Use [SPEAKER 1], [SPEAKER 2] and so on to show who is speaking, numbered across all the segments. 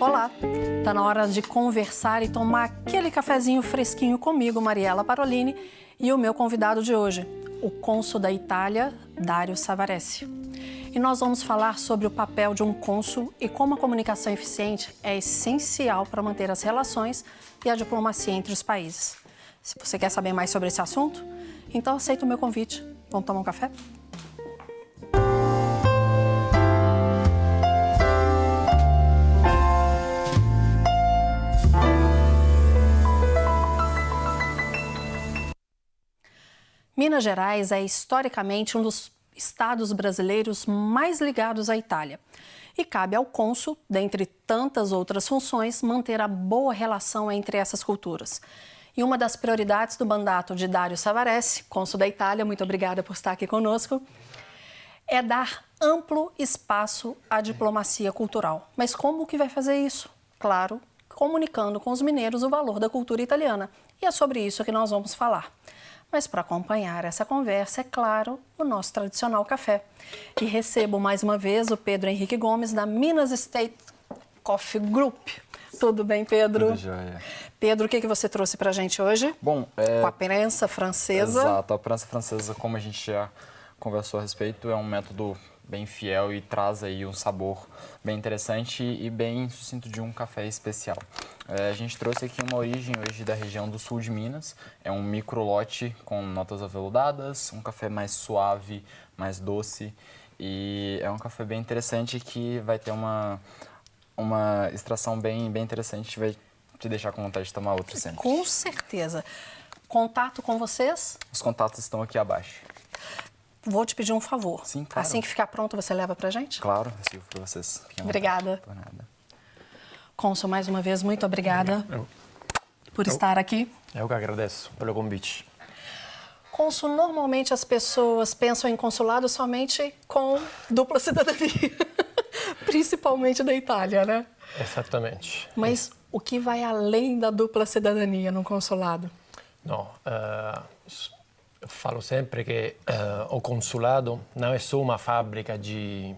[SPEAKER 1] Olá, tá na hora de conversar e tomar aquele cafezinho fresquinho comigo, Mariela Parolini, e o meu convidado de hoje, o cônsul da Itália, Dário Savarese. E nós vamos falar sobre o papel de um cônsul e como a comunicação eficiente é essencial para manter as relações e a diplomacia entre os países. Se você quer saber mais sobre esse assunto, então aceita o meu convite. Vamos tomar um café? Minas Gerais é historicamente um dos estados brasileiros mais ligados à Itália. E cabe ao cônsul, dentre tantas outras funções, manter a boa relação entre essas culturas. E uma das prioridades do mandato de Dário Savarese, cônsul da Itália, muito obrigada por estar aqui conosco, é dar amplo espaço à diplomacia cultural. Mas como que vai fazer isso? Claro, comunicando com os mineiros o valor da cultura italiana. E é sobre isso que nós vamos falar. Mas para acompanhar essa conversa, é claro, o nosso tradicional café. E recebo mais uma vez o Pedro Henrique Gomes, da Minas State Coffee Group. Tudo bem, Pedro?
[SPEAKER 2] Tudo jóia.
[SPEAKER 1] Pedro, o que, que você trouxe para a gente hoje?
[SPEAKER 2] Bom, é...
[SPEAKER 1] Com a prensa francesa.
[SPEAKER 2] Exato, a prensa francesa, como a gente já conversou a respeito, é um método bem fiel e traz aí um sabor bem interessante e bem sucinto de um café especial. É, a gente trouxe aqui uma origem hoje da região do sul de Minas. É um micro lote com notas aveludadas, um café mais suave, mais doce e é um café bem interessante que vai ter uma, uma extração bem, bem interessante, vai te deixar com vontade de tomar outro sempre.
[SPEAKER 1] Com certeza. Contato com vocês?
[SPEAKER 2] Os contatos estão aqui abaixo.
[SPEAKER 1] Vou te pedir um favor.
[SPEAKER 2] Sim, claro.
[SPEAKER 1] Assim que ficar pronto, você leva pra gente?
[SPEAKER 2] Claro, eu para vocês.
[SPEAKER 1] Obrigada.
[SPEAKER 2] Por nada.
[SPEAKER 1] Consul, mais uma vez, muito obrigada eu, por eu, estar aqui.
[SPEAKER 3] Eu que agradeço pelo convite.
[SPEAKER 1] Consul, normalmente as pessoas pensam em consulado somente com dupla cidadania, principalmente da Itália, né?
[SPEAKER 3] Exatamente.
[SPEAKER 1] Mas o que vai além da dupla cidadania no consulado?
[SPEAKER 3] Não, uh, falo sempre que uh, o consulado não é só uma fábrica de,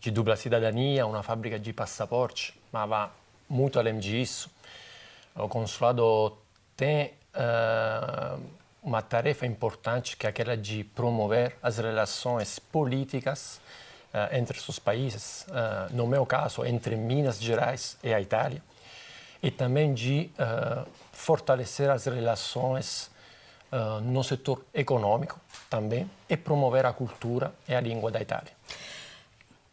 [SPEAKER 3] de dupla cidadania, uma fábrica de passaporte, mas vai muito além disso. O consulado tem uh, uma tarefa importante que é aquela de promover as relações políticas uh, entre os países, no meu caso, entre Minas Gerais e a Itália, e também de fortalecer as relações uh, no setor econômico também e promover a cultura e a língua da Itália.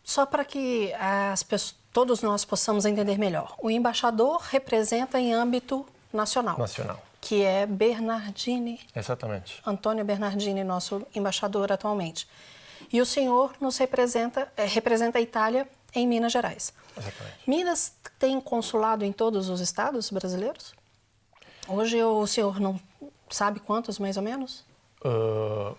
[SPEAKER 1] Só para que as pessoas, todos nós possamos entender melhor, o embaixador representa em âmbito nacional.
[SPEAKER 3] Nacional.
[SPEAKER 1] Que é Bernardini.
[SPEAKER 3] Exatamente.
[SPEAKER 1] Antônio Bernardini, nosso embaixador atualmente. E o senhor nos representa, é, representa a Itália em Minas Gerais.
[SPEAKER 3] Exatamente.
[SPEAKER 1] Minas tem consulado em todos os estados brasileiros? Hoje o senhor não sabe quantos mais ou menos? Uh,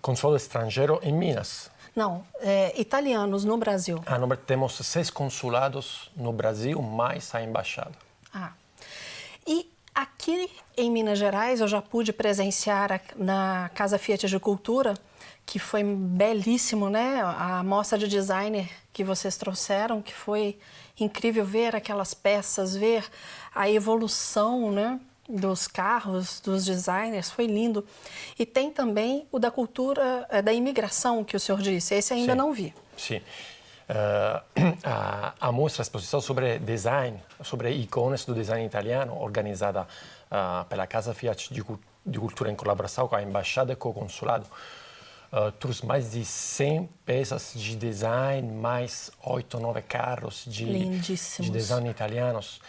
[SPEAKER 3] consulado estrangeiro em Minas.
[SPEAKER 1] Não, é, italianos no Brasil.
[SPEAKER 3] Ah, no, temos seis consulados no Brasil, mais a embaixada.
[SPEAKER 1] Ah. E aqui em Minas Gerais, eu já pude presenciar na Casa Fiat de Cultura, que foi belíssimo, né? A mostra de designer que vocês trouxeram, que foi incrível ver aquelas peças, ver a evolução, né? Dos carros, dos designers, foi lindo. E tem também o da cultura, eh, da imigração, que o senhor disse. Esse ainda
[SPEAKER 3] Sim.
[SPEAKER 1] não vi.
[SPEAKER 3] Sim. Uh, a, a, mostra, a exposição sobre design, sobre ícones do design italiano, organizada uh, pela Casa Fiat de, de, Cultura em colaboração com a Embaixada e com o Consulado, uh, trouxe mais de 100 peças de design, mais 8 ou 9 carros de, de design italianos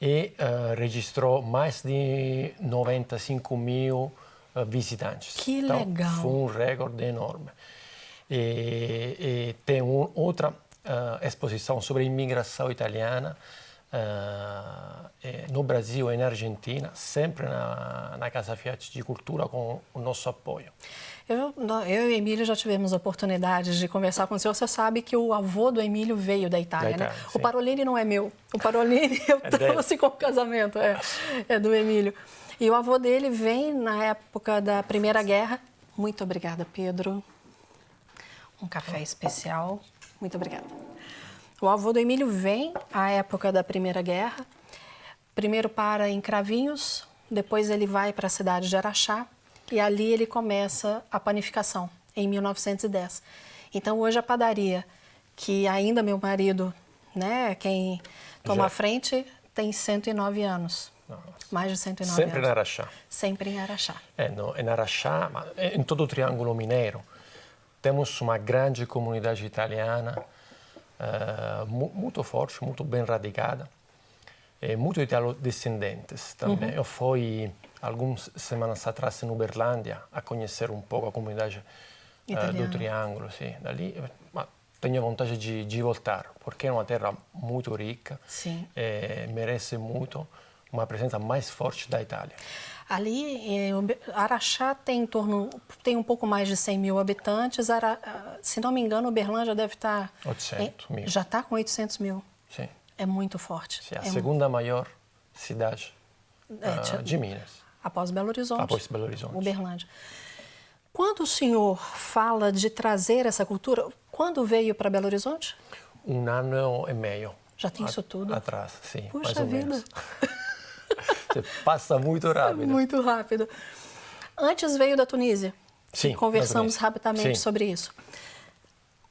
[SPEAKER 3] e uh, registrou mais de 95 mil uh, visitantes.
[SPEAKER 1] Que
[SPEAKER 3] então,
[SPEAKER 1] legal!
[SPEAKER 3] Foi um recorde enorme. E, e tem um, outra uh, exposição sobre imigração italiana no Brasil e na Argentina, sempre na, na Casa Fiat de Cultura com o nosso apoio.
[SPEAKER 1] Eu, eu e Emílio já tivemos oportunidade de conversar com o senhor. Você sabe que o avô do Emílio veio da Itália, da Itália né? Sim. O Parolini não é meu. O Parolini eu é trouxe com o casamento, é, é do Emílio. E o avô dele vem na época da Primeira Guerra. Muito obrigada, Pedro. Um café especial. Muito obrigada. O avô do Emílio vem à época da Primeira Guerra, primeiro para em Cravinhos, depois ele vai para a cidade de Araxá e ali ele começa a panificação, em 1910. Então hoje a padaria, que ainda meu marido, né, quem toma
[SPEAKER 3] Já.
[SPEAKER 1] a frente, tem 109 anos. Mais de 109
[SPEAKER 3] Sempre
[SPEAKER 1] anos.
[SPEAKER 3] em Araxá.
[SPEAKER 1] Sempre em Araxá.
[SPEAKER 3] É, no, em Araxá, em todo o Triângulo Mineiro, temos uma grande comunidade italiana, mu muito forte, muito bem radicada, e muito italo-descendentes também. Eu fui, algumas semanas atrás, em Uberlândia, a conhecer um pouco a comunidade eh, do. Triângulo. Sim. Dali, ma tenho vontade de, de voltar, porque é uma terra muito rica,
[SPEAKER 1] Sim.
[SPEAKER 3] e merece muito uma presença mais forte da Itália.
[SPEAKER 1] Ali, Araxá tem em torno, tem um pouco mais de 100 mil habitantes. Ara- ah, se não me engano, Uberlândia deve estar...
[SPEAKER 3] 800
[SPEAKER 1] em-
[SPEAKER 3] mil.
[SPEAKER 1] Já está com 800 mil.
[SPEAKER 3] Sim.
[SPEAKER 1] É muito forte.
[SPEAKER 3] Sim, a
[SPEAKER 1] É
[SPEAKER 3] segunda maior cidade
[SPEAKER 1] É, tinha-
[SPEAKER 3] de Minas,
[SPEAKER 1] Após Belo Horizonte.
[SPEAKER 3] após Belo Horizonte.
[SPEAKER 1] Uberlândia. Quando o senhor fala de trazer essa cultura, quando veio para Belo Horizonte?
[SPEAKER 3] Um ano e meio.
[SPEAKER 1] Já tem isso tudo?
[SPEAKER 3] Atrás, sim,
[SPEAKER 1] Puxa
[SPEAKER 3] mais ou
[SPEAKER 1] vida.
[SPEAKER 3] menos. Você passa muito rápido.
[SPEAKER 1] Muito rápido. Antes veio da Tunísia.
[SPEAKER 3] Sim,
[SPEAKER 1] Conversamos
[SPEAKER 3] Tunísia.
[SPEAKER 1] rapidamente
[SPEAKER 3] Sim.
[SPEAKER 1] sobre isso.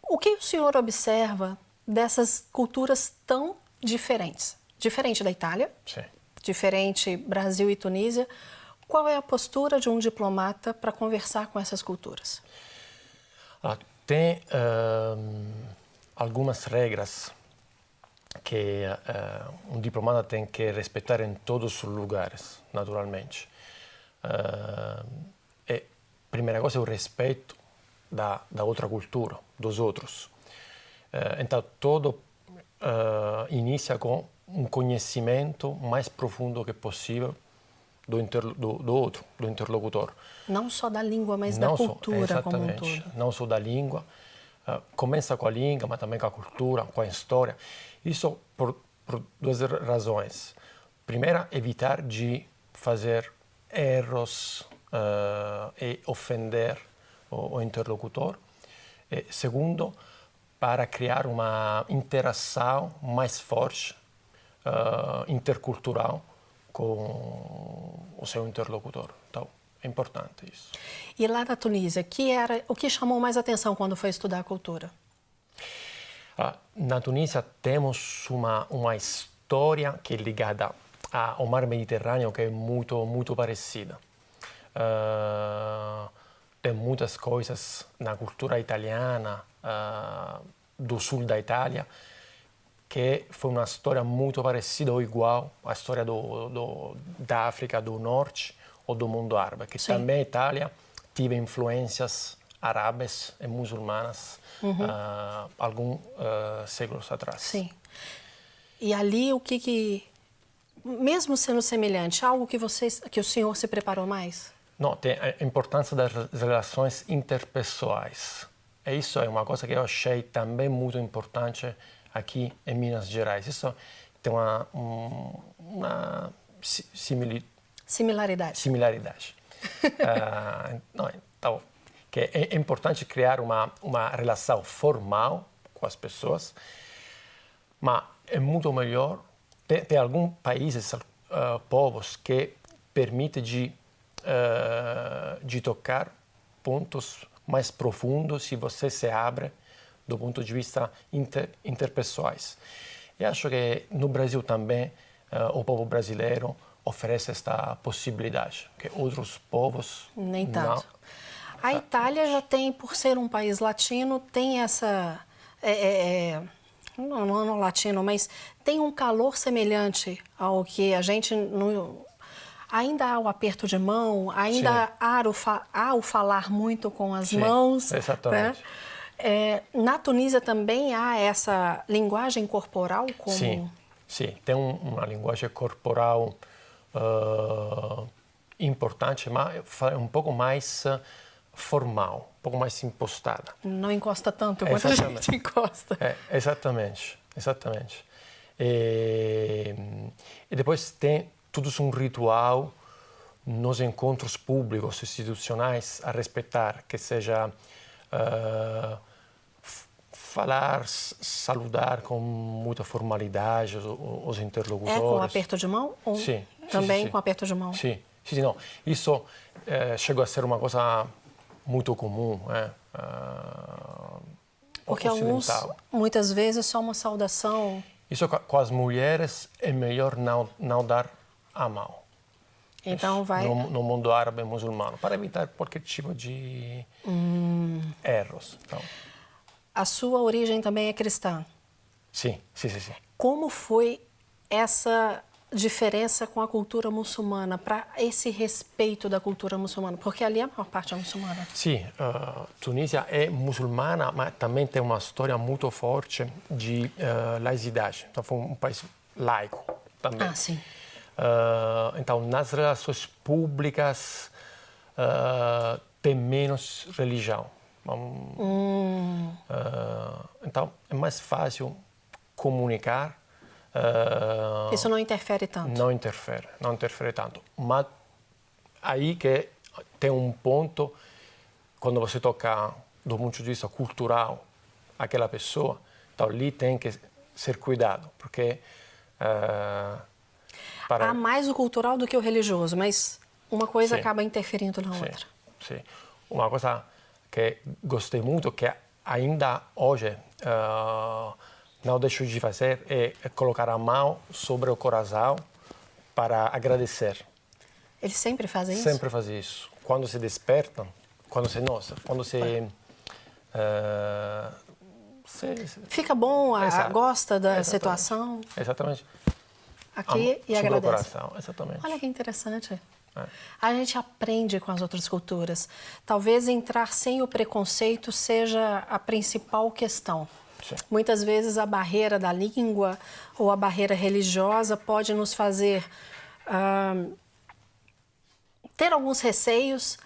[SPEAKER 1] O que o senhor observa dessas culturas tão diferentes? Diferente da Itália,
[SPEAKER 3] Sim.
[SPEAKER 1] diferente Brasil e Tunísia. Qual é a postura de um diplomata para conversar com essas culturas?
[SPEAKER 3] Ah, tem ehm, algumas regras que eh, um diplomata tem que respeitar em todos os lugares, naturalmente. Eh, e, primeira coisa é o respeito da, da outra cultura, dos outros. Eh, então, tudo eh, inicia com um conhecimento mais profundo que possível do, interlo- do, do outro, do interlocutor.
[SPEAKER 1] Não só da língua, mas da
[SPEAKER 3] Não só-
[SPEAKER 1] cultura como um todo.
[SPEAKER 3] Não só da língua. Ah, começa com a língua, mas também com a cultura, com a história. Isso por, por duas razões. Primeira, evitar de fazer erros ah, e ofender o, o interlocutor. E, segundo, para criar uma interação mais forte, ah, intercultural, com o seu interlocutor. Então, é importante isso.
[SPEAKER 1] E lá na Tunísia, que era o que chamou mais atenção quando foi estudar a cultura?
[SPEAKER 3] Ah, na Tunísia temos uma, uma história que é ligada ao mar Mediterrâneo que é muito, muito parecida. Ah, tem muitas coisas na cultura italiana, ah, do sul da Itália, que foi uma história muito parecida ou igual à história do, do, da África do Norte ou do mundo árabe, que
[SPEAKER 1] Sim.
[SPEAKER 3] também a Itália teve influências árabes e muçulmanas ah, alguns ah, séculos atrás.
[SPEAKER 1] Sim. E ali o que que mesmo sendo semelhante, algo que vocês que o senhor se preparou mais?
[SPEAKER 3] Não, tem a importância das re- relações interpessoais. E isso é uma coisa que eu achei também muito importante aqui em Minas Gerais. Isso tem uma, um- uma si- simili-
[SPEAKER 1] Similaridade.
[SPEAKER 3] similaridade. Ah, não, então, que é importante criar uma, uma relação formal com as pessoas, mas é muito melhor. Tem, tem alguns países, ah, povos, que permite de, ah, de tocar pontos mais profundos se você se abre do ponto de vista inter, interpessoais. E acho que no Brasil também ah, o povo brasileiro oferece esta possibilidade, que outros povos
[SPEAKER 1] Nem
[SPEAKER 3] não.
[SPEAKER 1] tanto. A Itália já tem, por ser um país latino, tem essa. é, é, é, não, não, não latino, mas tem um calor semelhante ao que a gente. No, ainda há o aperto de mão, ainda há o, fa- há o falar muito com as
[SPEAKER 3] Sim,
[SPEAKER 1] mãos.
[SPEAKER 3] exatamente.
[SPEAKER 1] né? É, na Tunísia também há essa linguagem corporal como.
[SPEAKER 3] Sim, sim, tem um- uma linguagem corporal ah, importante, mas um pouco mais ah, formal, um pouco mais impostada.
[SPEAKER 1] Não encosta tanto quanto a gente encosta.
[SPEAKER 3] É, exatamente, exatamente. E, e depois tem tudo um ritual nos encontros públicos, institucionais, a respeitar, que seja ah, falar, saludar com muita formalidade os, interlocutores.
[SPEAKER 1] É com aperto de mão? Ou
[SPEAKER 3] sim.
[SPEAKER 1] Também
[SPEAKER 3] sim, sim,
[SPEAKER 1] com aperto de mão?
[SPEAKER 3] Sim, sim, não. Isso eh, chegou a ser uma coisa muito comum. É? Uh,
[SPEAKER 1] Porque alguns, muitas vezes, só uma saudação.
[SPEAKER 3] Isso com as mulheres é melhor não, não dar a mão.
[SPEAKER 1] Então vai.
[SPEAKER 3] No, no, mundo árabe muçulmano, para evitar qualquer tipo de hum. erros. Então.
[SPEAKER 1] A sua origem também é cristã?
[SPEAKER 3] Sim, sim, sim. sim.
[SPEAKER 1] Como foi essa diferença com a cultura muçulmana, para esse respeito da cultura muçulmana? Porque ali a maior parte é muçulmana.
[SPEAKER 3] Sim, uh, Tunísia é muçulmana, mas também tem uma história muito forte de uh, laicidade. Então, foi um país laico também.
[SPEAKER 1] Ah, sim.
[SPEAKER 3] Uh, então, nas relações públicas, tem menos religião.
[SPEAKER 1] Hum.
[SPEAKER 3] então, é mais fácil comunicar
[SPEAKER 1] Uh, Isso não interfere tanto?
[SPEAKER 3] Não interfere, não interfere tanto. Mas aí que tem um ponto, quando você toca do ponto de vista cultural aquela pessoa, então ali tem que ser cuidado, porque...
[SPEAKER 1] Para... Há mais o cultural do que o religioso, mas uma coisa
[SPEAKER 3] sim.
[SPEAKER 1] acaba interferindo na
[SPEAKER 3] sim.
[SPEAKER 1] outra.
[SPEAKER 3] Sim, uma coisa que gostei muito, que ainda hoje... Uh, não deixo de fazer é colocar a mão sobre o coração para agradecer.
[SPEAKER 1] Eles sempre fazem isso?
[SPEAKER 3] Sempre fazem isso. Quando se despertam, quando se nossa, quando se, uh,
[SPEAKER 1] Fica bom, a, gosta da
[SPEAKER 3] Exatamente.
[SPEAKER 1] situação.
[SPEAKER 3] Exatamente.
[SPEAKER 1] Aqui e agradece.
[SPEAKER 3] Coração, exatamente.
[SPEAKER 1] Olha que interessante. É. A gente aprende com as outras culturas. Talvez entrar sem o preconceito seja a principal questão.
[SPEAKER 3] Sim.
[SPEAKER 1] Muitas vezes a barreira da língua ou a barreira religiosa pode nos fazer uh, ter alguns receios,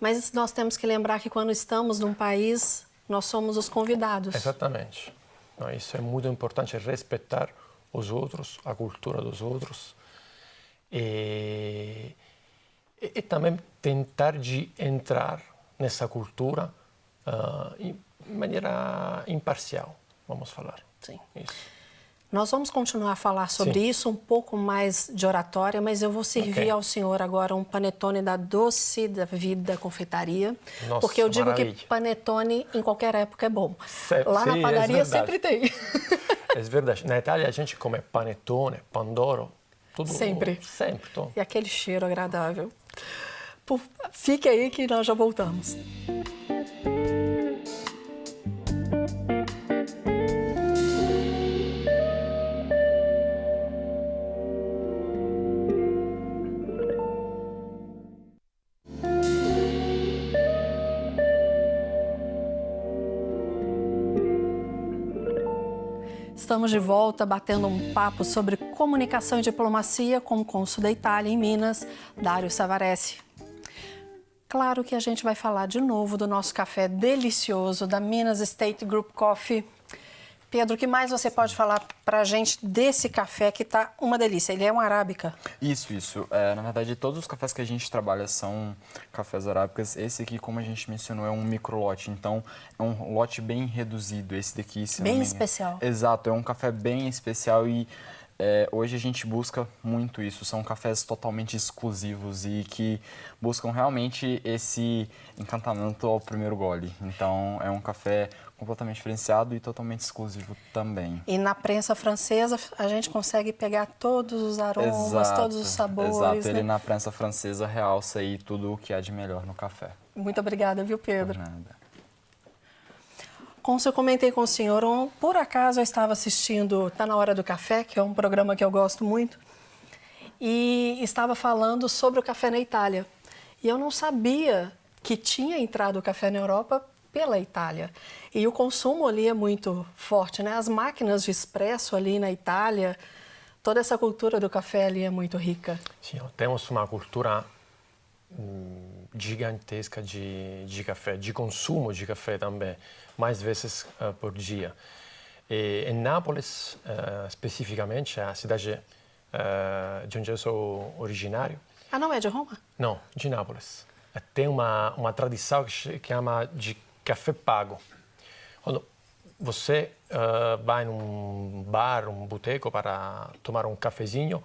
[SPEAKER 1] mas nós temos que lembrar que quando estamos num país, nós somos os convidados.
[SPEAKER 3] Exatamente. Isso é muito importante, respeitar os outros, a cultura dos outros. E, e, e também tentar de entrar nessa cultura uh, maneira imparcial vamos falar.
[SPEAKER 1] Sim.
[SPEAKER 3] Isso.
[SPEAKER 1] Nós vamos continuar a falar sobre Sim. isso, um pouco mais de oratória, mas eu vou servir okay. ao senhor agora um panetone da Doce da Vida Confeitaria.
[SPEAKER 3] Nossa,
[SPEAKER 1] porque eu digo
[SPEAKER 3] maravilha.
[SPEAKER 1] que panetone em qualquer época é bom. Lá
[SPEAKER 3] sim,
[SPEAKER 1] na padaria
[SPEAKER 3] é
[SPEAKER 1] sempre tem.
[SPEAKER 3] É verdade. Na Itália a gente come panetone, pandoro, tudo.
[SPEAKER 1] Sempre.
[SPEAKER 3] Sempre. Tudo.
[SPEAKER 1] E aquele cheiro agradável. Fique aí que nós já voltamos. Estamos de volta batendo um papo sobre comunicação e diplomacia com o cônsul da Itália em Minas, Dário Savarese. Claro que a gente vai falar de novo do nosso café delicioso da Minas State Group Coffee. Pedro, o que mais você pode falar para a gente desse café que está uma delícia? Ele é um arábica?
[SPEAKER 2] Isso, isso. É, na verdade, todos os cafés que a gente trabalha são cafés arábicas. Esse aqui, como a gente mencionou, é um micro lote. Então, é um lote bem reduzido. Esse daqui, se
[SPEAKER 1] Bem especial.
[SPEAKER 2] Exato, é um café bem especial e é, hoje a gente busca muito isso. São cafés totalmente exclusivos e que buscam realmente esse encantamento ao primeiro gole. Então, é um café completamente diferenciado e totalmente exclusivo também.
[SPEAKER 1] E na prensa francesa a gente consegue pegar todos os aromas,
[SPEAKER 2] exato,
[SPEAKER 1] todos os sabores.
[SPEAKER 2] Exato,
[SPEAKER 1] né?
[SPEAKER 2] ele na prensa francesa realça aí tudo o que há de melhor no café.
[SPEAKER 1] Muito obrigada, viu, Pedro?
[SPEAKER 2] Por nada.
[SPEAKER 1] Como eu comentei com o senhor, um, por acaso eu estava assistindo Tá na Hora do Café, que é um programa que eu gosto muito, e estava falando sobre o café na Itália. E eu não sabia que tinha entrado o café na Europa pela Itália. E o consumo ali é muito forte, né? As máquinas de expresso ali na Itália, toda essa cultura do café ali é muito rica.
[SPEAKER 3] Sim, temos uma cultura gigantesca de, de café, de consumo de café também, mais vezes uh, por dia. E, em Nápoles, uh, especificamente, a cidade uh, de onde eu sou originário.
[SPEAKER 1] Ah, não é de Roma?
[SPEAKER 3] Não, de Nápoles. Tem uma, uma tradição que chama de café pago. Quando você vai num bar, um boteco para tomar um cafezinho,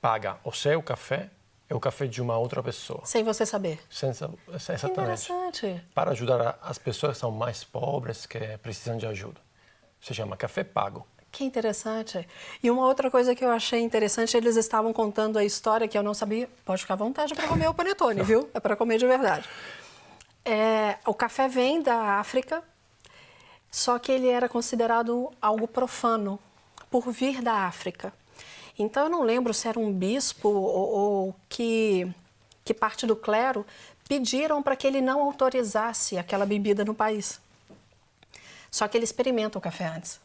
[SPEAKER 3] paga o seu café e o café de uma outra pessoa.
[SPEAKER 1] Sem você saber.
[SPEAKER 3] Sem, exatamente.
[SPEAKER 1] Interessante.
[SPEAKER 3] Para ajudar as pessoas que são mais pobres, que precisam de ajuda. Se chama café pago.
[SPEAKER 1] Que interessante. E uma outra coisa que eu achei interessante, eles estavam contando a história que eu não sabia. Pode ficar à vontade para comer o panetone, viu? É para comer de verdade. É, o café vem da África, só que ele era considerado algo profano por vir da África. Então eu não lembro se era um bispo ou, ou que, que parte do clero pediram para que ele não autorizasse aquela bebida no país. Só que ele experimenta o café antes.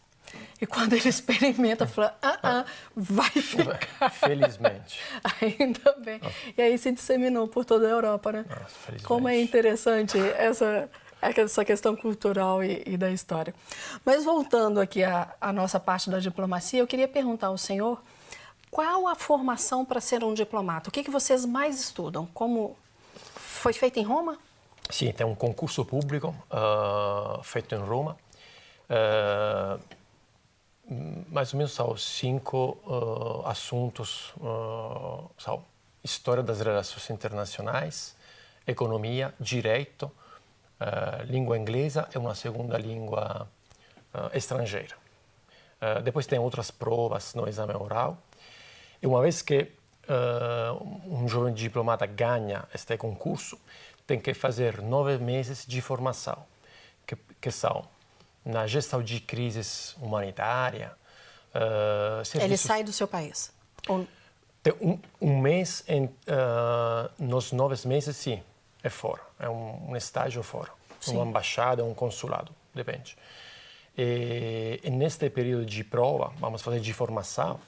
[SPEAKER 1] E quando ele experimenta, fala, ah, ah, vai ficar.
[SPEAKER 3] Felizmente.
[SPEAKER 1] Ainda bem. E aí se disseminou por toda a Europa, né?
[SPEAKER 3] Nossa,
[SPEAKER 1] Como é interessante essa, essa questão cultural e, e da história. Mas voltando aqui à, à nossa parte da diplomacia, eu queria perguntar ao senhor qual a formação para ser um diplomata? O que, que vocês mais estudam? Como foi feito em Roma?
[SPEAKER 3] Sim, tem um concurso público uh, feito em Roma. Uh, mais ou menos são cinco uh, assuntos, são história das relações internacionais, economia, direito, língua inglesa e uma segunda língua estrangeira. depois tem outras provas no exame oral. E uma vez que um jovem diplomata ganha este concurso, tem que fazer nove meses de formação, que, que são na gestão de crises humanitária.
[SPEAKER 1] Uh, serviços... Ele sai do seu país? Ou...
[SPEAKER 3] Tem um, um mês, em, uh, nos nove meses, sim, é fora. É um, um estágio fora. Sim. Uma embaixada, um consulado, depende. E, e, neste período de prova, vamos fazer de formação,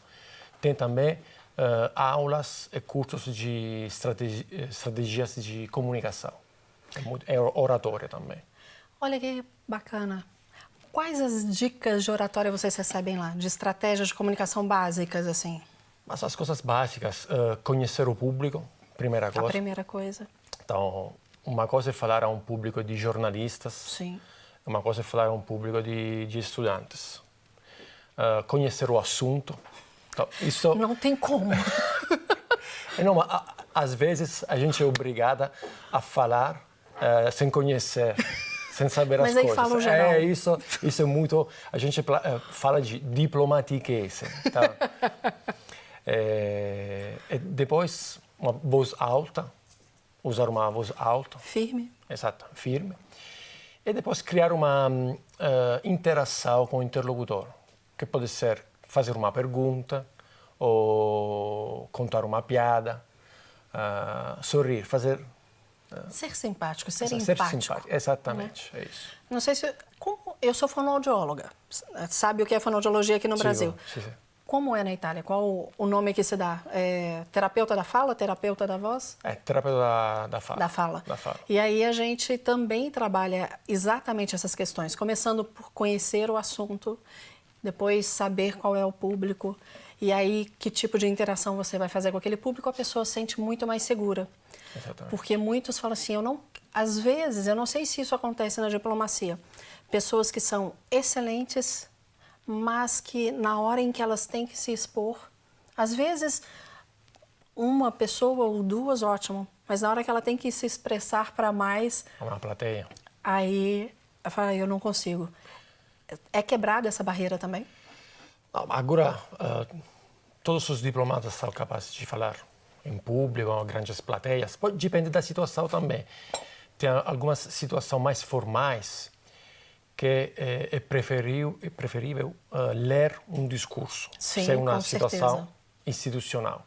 [SPEAKER 3] tem também uh, aulas e cursos de estrategi estratégias de comunicação. É, muito, é oratória também.
[SPEAKER 1] Olha que bacana. Quais as dicas de oratória vocês recebem lá, de estratégias de comunicação básicas, assim?
[SPEAKER 3] Mas as coisas básicas, uh, conhecer o público, primeira coisa.
[SPEAKER 1] A primeira coisa.
[SPEAKER 3] Então, uma coisa é falar a um público de jornalistas.
[SPEAKER 1] Sim.
[SPEAKER 3] Uma coisa é falar a um público de, de estudantes. Uh, conhecer o assunto.
[SPEAKER 1] Então, isso... Não tem como.
[SPEAKER 3] Não, mas, às vezes a gente é obrigada a falar uh, sem conhecer sem saber
[SPEAKER 1] Mas
[SPEAKER 3] as coisas.
[SPEAKER 1] Mas aí fala o geral.
[SPEAKER 3] É, isso, isso é muito... A gente eh, fala de diplomatiqueza, tá? é, depois, uma voz alta, usar uma voz alta.
[SPEAKER 1] Firme.
[SPEAKER 3] Exato, firme. E depois criar uma uh, interação com o interlocutor, que pode ser fazer uma pergunta, ou contar uma piada, uh, sorrir, fazer
[SPEAKER 1] Ser simpático, ser, ser empático. Simpático.
[SPEAKER 3] Exatamente, né? é isso.
[SPEAKER 1] Não sei se. Como, eu sou fonoaudióloga. Sabe o que é fonoaudiologia aqui no
[SPEAKER 3] sim,
[SPEAKER 1] Brasil?
[SPEAKER 3] Sim, sim.
[SPEAKER 1] Como é na Itália? Qual o nome que se dá? É terapeuta da fala, terapeuta da voz?
[SPEAKER 3] É, terapeuta da, da, fala.
[SPEAKER 1] da fala.
[SPEAKER 3] Da fala.
[SPEAKER 1] E aí a gente também trabalha exatamente essas questões, começando por conhecer o assunto, depois saber qual é o público, e aí que tipo de interação você vai fazer com aquele público, a pessoa se sente muito mais segura.
[SPEAKER 3] Exatamente.
[SPEAKER 1] Porque muitos falam assim, eu não, às vezes, eu não sei se isso acontece na diplomacia, pessoas que são excelentes, mas que na hora em que elas têm que se expor, às vezes uma pessoa ou duas, ótimo, mas na hora que ela tem que se expressar para mais,
[SPEAKER 3] uma plateia.
[SPEAKER 1] Aí eu falo, eu não consigo. É quebrada essa barreira também?
[SPEAKER 3] Agora, uh, todos os diplomatas são capazes de falar em público, grandes plateias. Pode depender da situação também. Tem algumas situações mais formais que é, é preferível, é preferível uh, ler um discurso.
[SPEAKER 1] Sim,
[SPEAKER 3] se é uma
[SPEAKER 1] situação
[SPEAKER 3] certeza. institucional.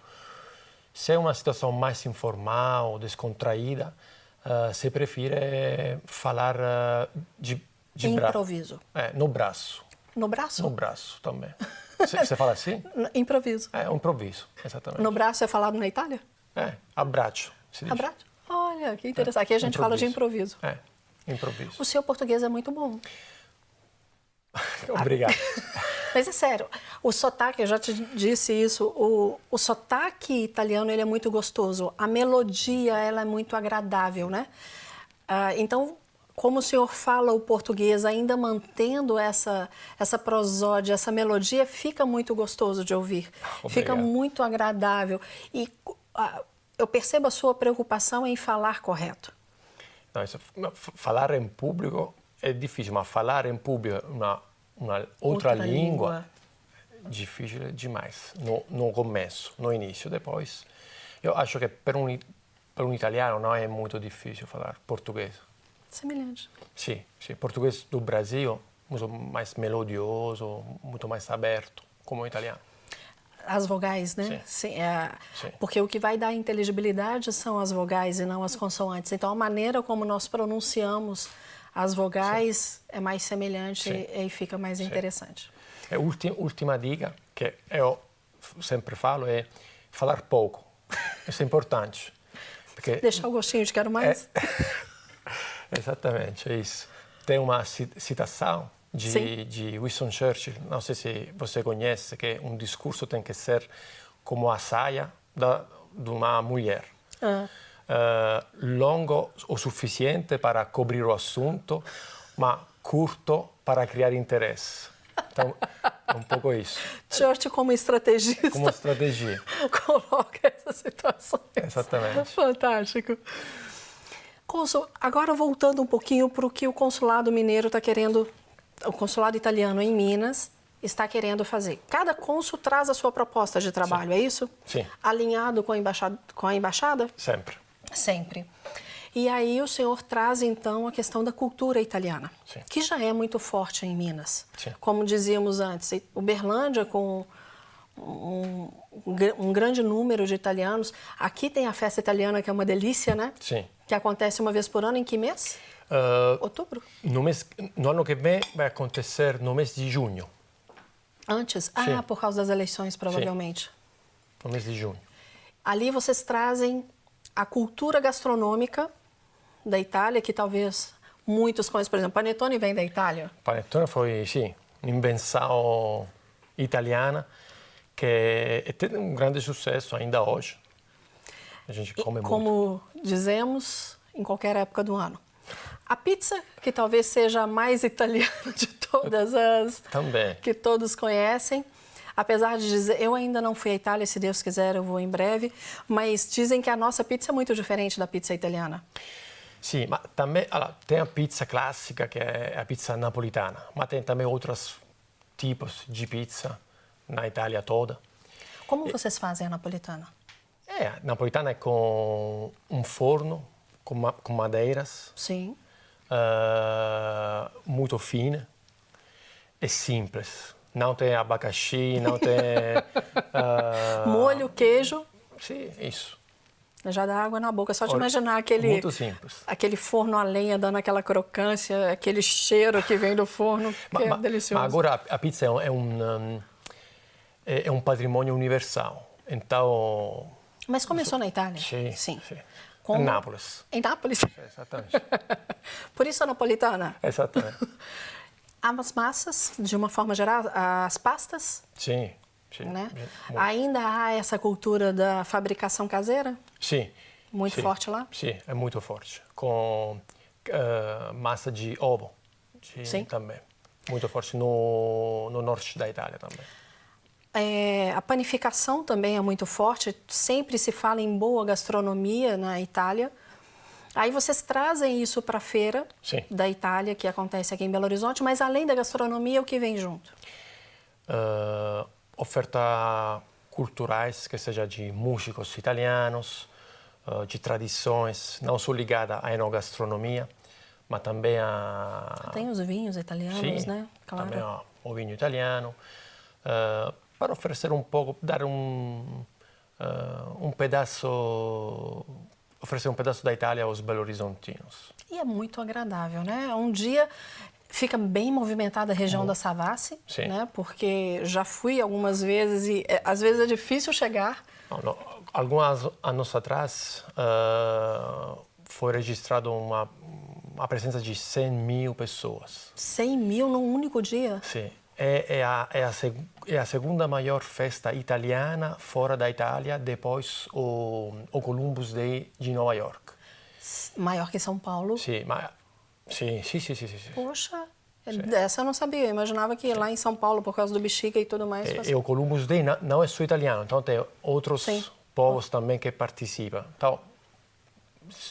[SPEAKER 3] Se é uma situação mais informal, descontraída, uh, se prefere falar uh, de, de
[SPEAKER 1] improviso.
[SPEAKER 3] É, no braço.
[SPEAKER 1] No braço?
[SPEAKER 3] No braço também. Você fala assim?
[SPEAKER 1] Improviso.
[SPEAKER 3] É, um improviso, exatamente.
[SPEAKER 1] No braço é falado na Itália?
[SPEAKER 3] É, abraço.
[SPEAKER 1] Abraço? Olha, que interessante. Aqui a gente improviso. fala de improviso.
[SPEAKER 3] É, improviso.
[SPEAKER 1] O seu português é muito bom.
[SPEAKER 3] Obrigado.
[SPEAKER 1] Mas é sério, o sotaque, eu já te disse isso, o, o sotaque italiano ele é muito gostoso, a melodia ela é muito agradável, né? Ah, então, como o senhor fala o português, ainda mantendo essa, essa prosódia, essa melodia, fica muito gostoso de ouvir.
[SPEAKER 3] Obrigado.
[SPEAKER 1] Fica muito agradável. E ah, eu percebo a sua preocupação em falar correto.
[SPEAKER 3] Não, isso, falar em público é difícil, mas falar em público uma, uma outra, outra língua, língua, difícil demais. No, no começo, no início, depois. Eu acho que para um, para um italiano não é muito difícil falar português.
[SPEAKER 1] Semelhante.
[SPEAKER 3] Sim, sim. Português do Brasil, muito mais melodioso, muito mais aberto, como o italiano.
[SPEAKER 1] As vogais, né?
[SPEAKER 3] Sim.
[SPEAKER 1] Sim, é, Sim. Porque o que vai dar inteligibilidade são as vogais e não as consoantes. Então, a maneira como nós pronunciamos as vogais é mais semelhante e, e, fica mais interessante.
[SPEAKER 3] A última, última dica que eu sempre falo é falar pouco. Isso é importante.
[SPEAKER 1] Porque Deixar o gostinho de quero mais.
[SPEAKER 3] É, exatamente, é isso. Tem uma citação de, de Winston Churchill, não sei se você conhece, que um discurso tem que ser como a saia da, de uma mulher. Ah. Uh, longo o suficiente para cobrir o assunto, mas curto para criar interesse. Então, é um pouco isso.
[SPEAKER 1] Churchill como estrategista.
[SPEAKER 3] Como estratégia.
[SPEAKER 1] Coloca essa situação.
[SPEAKER 3] Exatamente.
[SPEAKER 1] Fantástico. Consul, agora voltando um pouquinho para o que o consulado mineiro está querendo, o consulado italiano em Minas está querendo fazer. Cada cônsul traz a sua proposta de trabalho,
[SPEAKER 3] Sim.
[SPEAKER 1] é isso?
[SPEAKER 3] Sim.
[SPEAKER 1] Alinhado com a, embaixada, com a embaixada?
[SPEAKER 3] Sempre.
[SPEAKER 1] Sempre. E aí o senhor traz então a questão da cultura italiana,
[SPEAKER 3] Sim.
[SPEAKER 1] que já é muito forte em Minas.
[SPEAKER 3] Sim.
[SPEAKER 1] Como dizíamos antes, Uberlândia com um, um, grande número de italianos. Aqui tem a festa italiana que é uma delícia, né?
[SPEAKER 3] Sim.
[SPEAKER 1] Que acontece uma vez por ano. Em que mês?
[SPEAKER 3] Uh,
[SPEAKER 1] Outubro.
[SPEAKER 3] No, mês, no ano que vem vai acontecer no mês de junho.
[SPEAKER 1] Antes?
[SPEAKER 3] Sim.
[SPEAKER 1] Ah, por causa das eleições, provavelmente. Sim.
[SPEAKER 3] No mês de junho.
[SPEAKER 1] Ali vocês trazem a cultura gastronômica da Itália, que talvez muitos conheçam. Por exemplo, Panetone vem da Itália.
[SPEAKER 3] Panetone foi, sim, invenção italiana que tem um grande sucesso ainda hoje. A gente come
[SPEAKER 1] e, como
[SPEAKER 3] muito.
[SPEAKER 1] dizemos, em qualquer época do ano. A pizza, que talvez seja a mais italiana de todas as
[SPEAKER 3] Também.
[SPEAKER 1] que todos conhecem. Apesar de dizer, eu ainda não fui à Itália, se Deus quiser eu vou em breve, mas dizem que a nossa pizza é muito diferente da pizza italiana.
[SPEAKER 3] Sim, mas também allora, tem a pizza clássica, que é a pizza napolitana, mas tem também outros tipos de pizza na Itália toda.
[SPEAKER 1] Como vocês fazem a napolitana?
[SPEAKER 3] É, a napolitana é com um forno, com, ma com madeiras.
[SPEAKER 1] Sim.
[SPEAKER 3] Uh, muito fina. É simples não tem abacaxi, não tem. uh...
[SPEAKER 1] Molho, queijo.
[SPEAKER 3] Sim, isso.
[SPEAKER 1] Já dá água na boca, só de imaginar aquele.
[SPEAKER 3] Muito simples.
[SPEAKER 1] Aquele forno a lenha dando aquela crocância, aquele cheiro que vem do forno, que é delicioso.
[SPEAKER 3] Mas agora a pizza é um, é um, é um patrimônio universal. Então.
[SPEAKER 1] Mas começou na Itália?
[SPEAKER 3] Sim.
[SPEAKER 1] Sim.
[SPEAKER 3] sim. Como... Em Nápoles.
[SPEAKER 1] Em Nápoles?
[SPEAKER 3] Exatamente.
[SPEAKER 1] Por isso a napolitana?
[SPEAKER 3] Exatamente.
[SPEAKER 1] As massas, de uma forma geral, as pastas?
[SPEAKER 3] Sim. sim
[SPEAKER 1] né? Ainda há essa cultura da fabricação caseira?
[SPEAKER 3] Sim.
[SPEAKER 1] Muito
[SPEAKER 3] sim,
[SPEAKER 1] forte lá?
[SPEAKER 3] Sim, é muito forte. Com uh, massa de ovo
[SPEAKER 1] sim.
[SPEAKER 3] também. Muito forte no, no norte da Itália também.
[SPEAKER 1] É, a panificação também é muito forte. Sempre se fala em boa gastronomia na Itália. Aí vocês trazem isso para a feira
[SPEAKER 3] Sim.
[SPEAKER 1] da Itália, que acontece aqui em Belo Horizonte, mas além da gastronomia, o que vem junto?
[SPEAKER 3] Uh, oferta culturais, que seja de músicos italianos, uh, de tradições, não só ligada à enogastronomia, mas também a...
[SPEAKER 1] Tem os vinhos italianos,
[SPEAKER 3] Sim,
[SPEAKER 1] né? Claro.
[SPEAKER 3] também ó, o vinho italiano, uh, para oferecer um pouco, dar um, um pedaço oferecer um pedaço da Itália aos belo-horizontinos.
[SPEAKER 1] E é muito agradável, né? Um dia fica bem movimentada a região da Savassi,
[SPEAKER 3] Sim.
[SPEAKER 1] né? Porque já fui algumas vezes e é, às vezes é difícil chegar.
[SPEAKER 3] Não, não. Alguns anos atrás uh, foi registrado uma, uma presença de 100 mil pessoas.
[SPEAKER 1] 100 mil num único dia?
[SPEAKER 3] Sim. É, é, a, é, a, é a segunda maior festa italiana fora da Itália, depois o, o Columbus Day de Nova York.
[SPEAKER 1] Maior que São Paulo?
[SPEAKER 3] Sim, Sì, sì, sì, sì, sì, sì.
[SPEAKER 1] Poxa, dessa eu não sabia. Eu imaginava que lá em São Paulo, por causa do bexiga e tudo mais.
[SPEAKER 3] E,
[SPEAKER 1] fosse-
[SPEAKER 3] e o Columbus Day não, é só italiano, então tem outros
[SPEAKER 1] Sim.
[SPEAKER 3] povos também que participam. Então,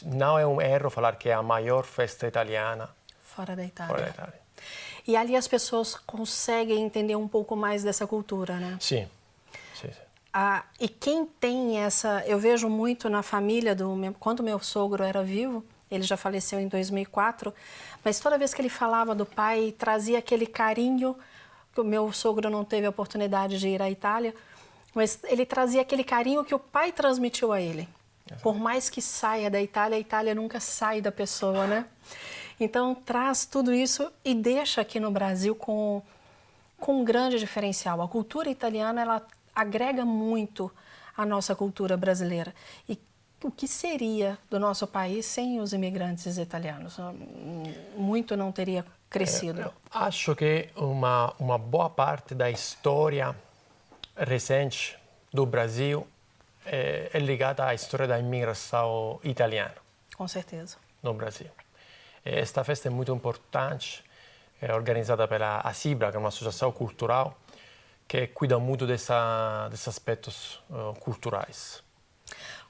[SPEAKER 3] não é um erro falar que é a maior festa italiana
[SPEAKER 1] Fora da Itália.
[SPEAKER 3] fora da Itália.
[SPEAKER 1] E ali as pessoas conseguem entender um pouco mais dessa cultura, né?
[SPEAKER 3] Sim, sì, sì.
[SPEAKER 1] Ah, e quem tem essa. Eu vejo muito na família do. meu- Quando meu sogro era vivo, ele já faleceu em 2004, mas toda vez que ele falava do pai, trazia aquele carinho. que O meu sogro não teve a oportunidade de ir à Itália, mas ele trazia aquele carinho que o pai transmitiu a ele. Por mais que saia da Itália, a Itália nunca sai da pessoa, né? Então traz tudo isso e deixa aqui no Brasil com com um grande diferencial. A cultura italiana ela agrega muito à nossa cultura brasileira. E o que seria do nosso país sem os imigrantes italianos? Muito não teria crescido.
[SPEAKER 3] Eu acho che uma, uma boa parte da história recente do Brasil é, é ligada à história da imigração italiana
[SPEAKER 1] Com certeza.
[SPEAKER 3] no Brasil. E Esta festa é muito importante, é organizada pela ACIBRA, que é uma associação cultural que cuida muito dessa, desses aspectos eh, culturais.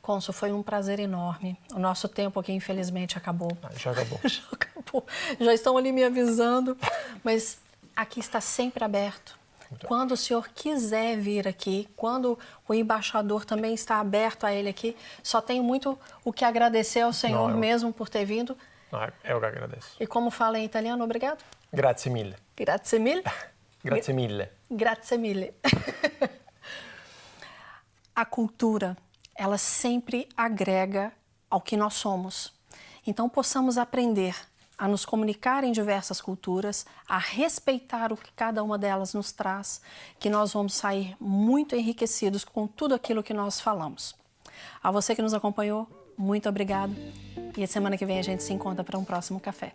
[SPEAKER 1] Consul, foi um prazer enorme. O nosso tempo aqui, infelizmente, acabou.
[SPEAKER 3] Ah, Já acabou.
[SPEAKER 1] Já acabou. Já estão ali me avisando, mas aqui está sempre aberto. Quando o senhor quiser vir aqui, quando o embaixador também está aberto a ele aqui, só tenho muito o que agradecer ao senhor
[SPEAKER 3] Não, eu-
[SPEAKER 1] mesmo por ter vindo.
[SPEAKER 3] Ah, eu que agradeço.
[SPEAKER 1] E como fala em italiano, obrigado.
[SPEAKER 3] Grazie mille.
[SPEAKER 1] Grazie mille.
[SPEAKER 3] Grazie mille.
[SPEAKER 1] Grazie mille. A cultura, ela sempre agrega ao que nós somos. Então, possamos aprender a nos comunicar em diversas culturas, a respeitar o que cada uma delas nos traz, que nós vamos sair muito enriquecidos com tudo aquilo que nós falamos. A você que nos acompanhou, muito obrigado e a semana que vem a gente se encontra para um próximo café.